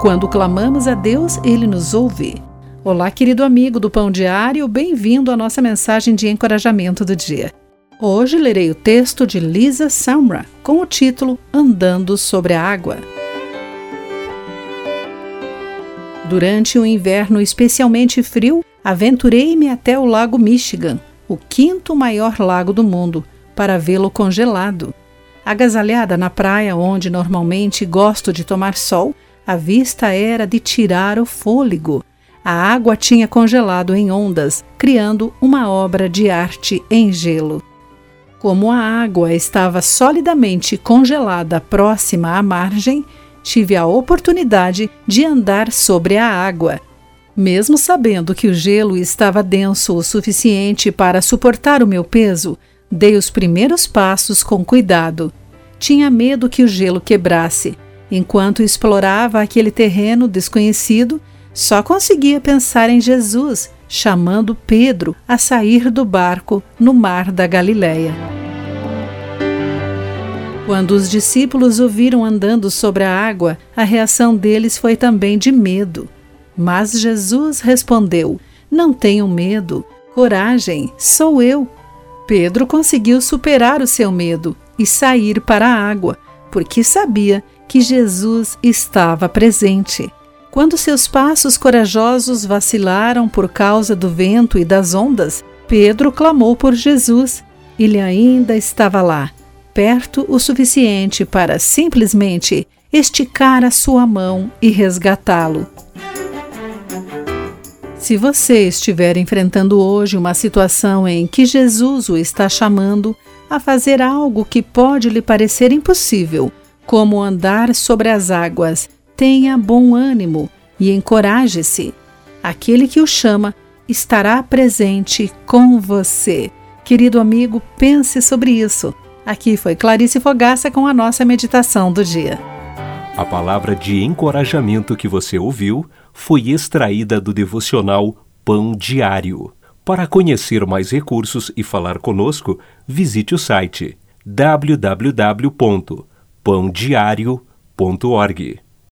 Quando clamamos a Deus, ele nos ouve. Olá, querido amigo do Pão Diário, bem-vindo à nossa mensagem de encorajamento do dia. Hoje lerei o texto de Lisa Samra com o título Andando sobre a Água. Durante um inverno especialmente frio, aventurei-me até o Lago Michigan, o quinto maior lago do mundo, para vê-lo congelado. Agasalhada na praia onde normalmente gosto de tomar sol, a vista era de tirar o fôlego. A água tinha congelado em ondas, criando uma obra de arte em gelo. Como a água estava solidamente congelada próxima à margem, tive a oportunidade de andar sobre a água. Mesmo sabendo que o gelo estava denso o suficiente para suportar o meu peso, dei os primeiros passos com cuidado. Tinha medo que o gelo quebrasse. Enquanto explorava aquele terreno desconhecido, só conseguia pensar em Jesus chamando Pedro a sair do barco no mar da Galileia. Quando os discípulos o viram andando sobre a água, a reação deles foi também de medo. Mas Jesus respondeu: Não tenham medo, coragem, sou eu. Pedro conseguiu superar o seu medo e sair para a água, porque sabia que Jesus estava presente. Quando seus passos corajosos vacilaram por causa do vento e das ondas, Pedro clamou por Jesus. Ele ainda estava lá, perto o suficiente para simplesmente esticar a sua mão e resgatá-lo. Se você estiver enfrentando hoje uma situação em que Jesus o está chamando a fazer algo que pode lhe parecer impossível, como andar sobre as águas, tenha bom ânimo e encoraje-se. Aquele que o chama estará presente com você. Querido amigo, pense sobre isso. Aqui foi Clarice Fogaça com a nossa meditação do dia. A palavra de encorajamento que você ouviu foi extraída do devocional Pão Diário. Para conhecer mais recursos e falar conosco, visite o site www.pandiario.org.